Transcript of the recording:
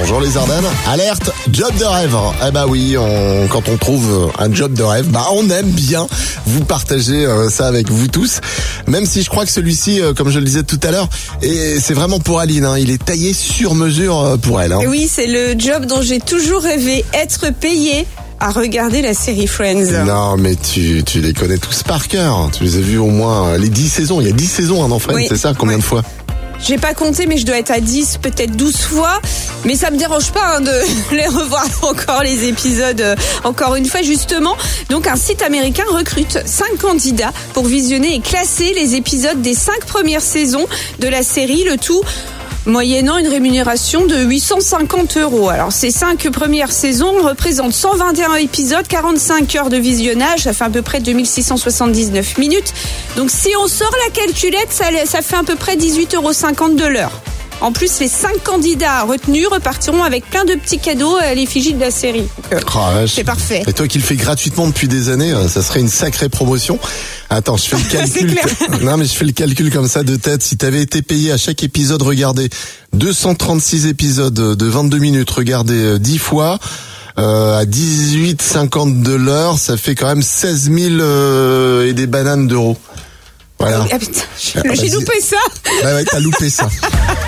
Bonjour les Ardennes. Alerte, job de rêve. Eh bah oui, on, quand on trouve un job de rêve, bah on aime bien vous partager euh, ça avec vous tous. Même si je crois que celui-ci, euh, comme je le disais tout à l'heure, et c'est vraiment pour Aline. hein, il est taillé sur mesure euh, pour elle. hein. Oui, c'est le job dont j'ai toujours rêvé, être payé à regarder la série Friends. Non, mais tu, tu les connais tous par cœur. Tu les as vus au moins les 10 saisons. Il y a 10 saisons hein, dans Friends, Oui. c'est ça Combien de fois? J'ai pas compté, mais je dois être à 10, peut-être 12 fois. Mais ça me dérange pas hein, de les revoir encore les épisodes, euh, encore une fois justement. Donc un site américain recrute 5 candidats pour visionner et classer les épisodes des 5 premières saisons de la série, le tout moyennant une rémunération de 850 euros. Alors ces 5 premières saisons représentent 121 épisodes, 45 heures de visionnage, ça fait à peu près 2679 minutes. Donc si on sort la calculette, ça, ça fait à peu près 18,50 euros de l'heure. En plus, les 5 candidats retenus repartiront avec plein de petits cadeaux à l'effigie de la série. Donc, euh, Oh. C'est parfait. Et toi qui le fais gratuitement depuis des années, euh, ça serait une sacrée promotion. Attends, je fais le calcul. non, mais je fais le calcul comme ça de tête. Si t'avais été payé à chaque épisode regardé 236 épisodes de 22 minutes regardés euh, 10 fois. Euh, à 18,50 de l'heure, ça fait quand même 16 000 euh, et des bananes d'euros. Voilà. Ah putain, Ah, j'ai loupé ça. Ouais, ouais, t'as loupé ça.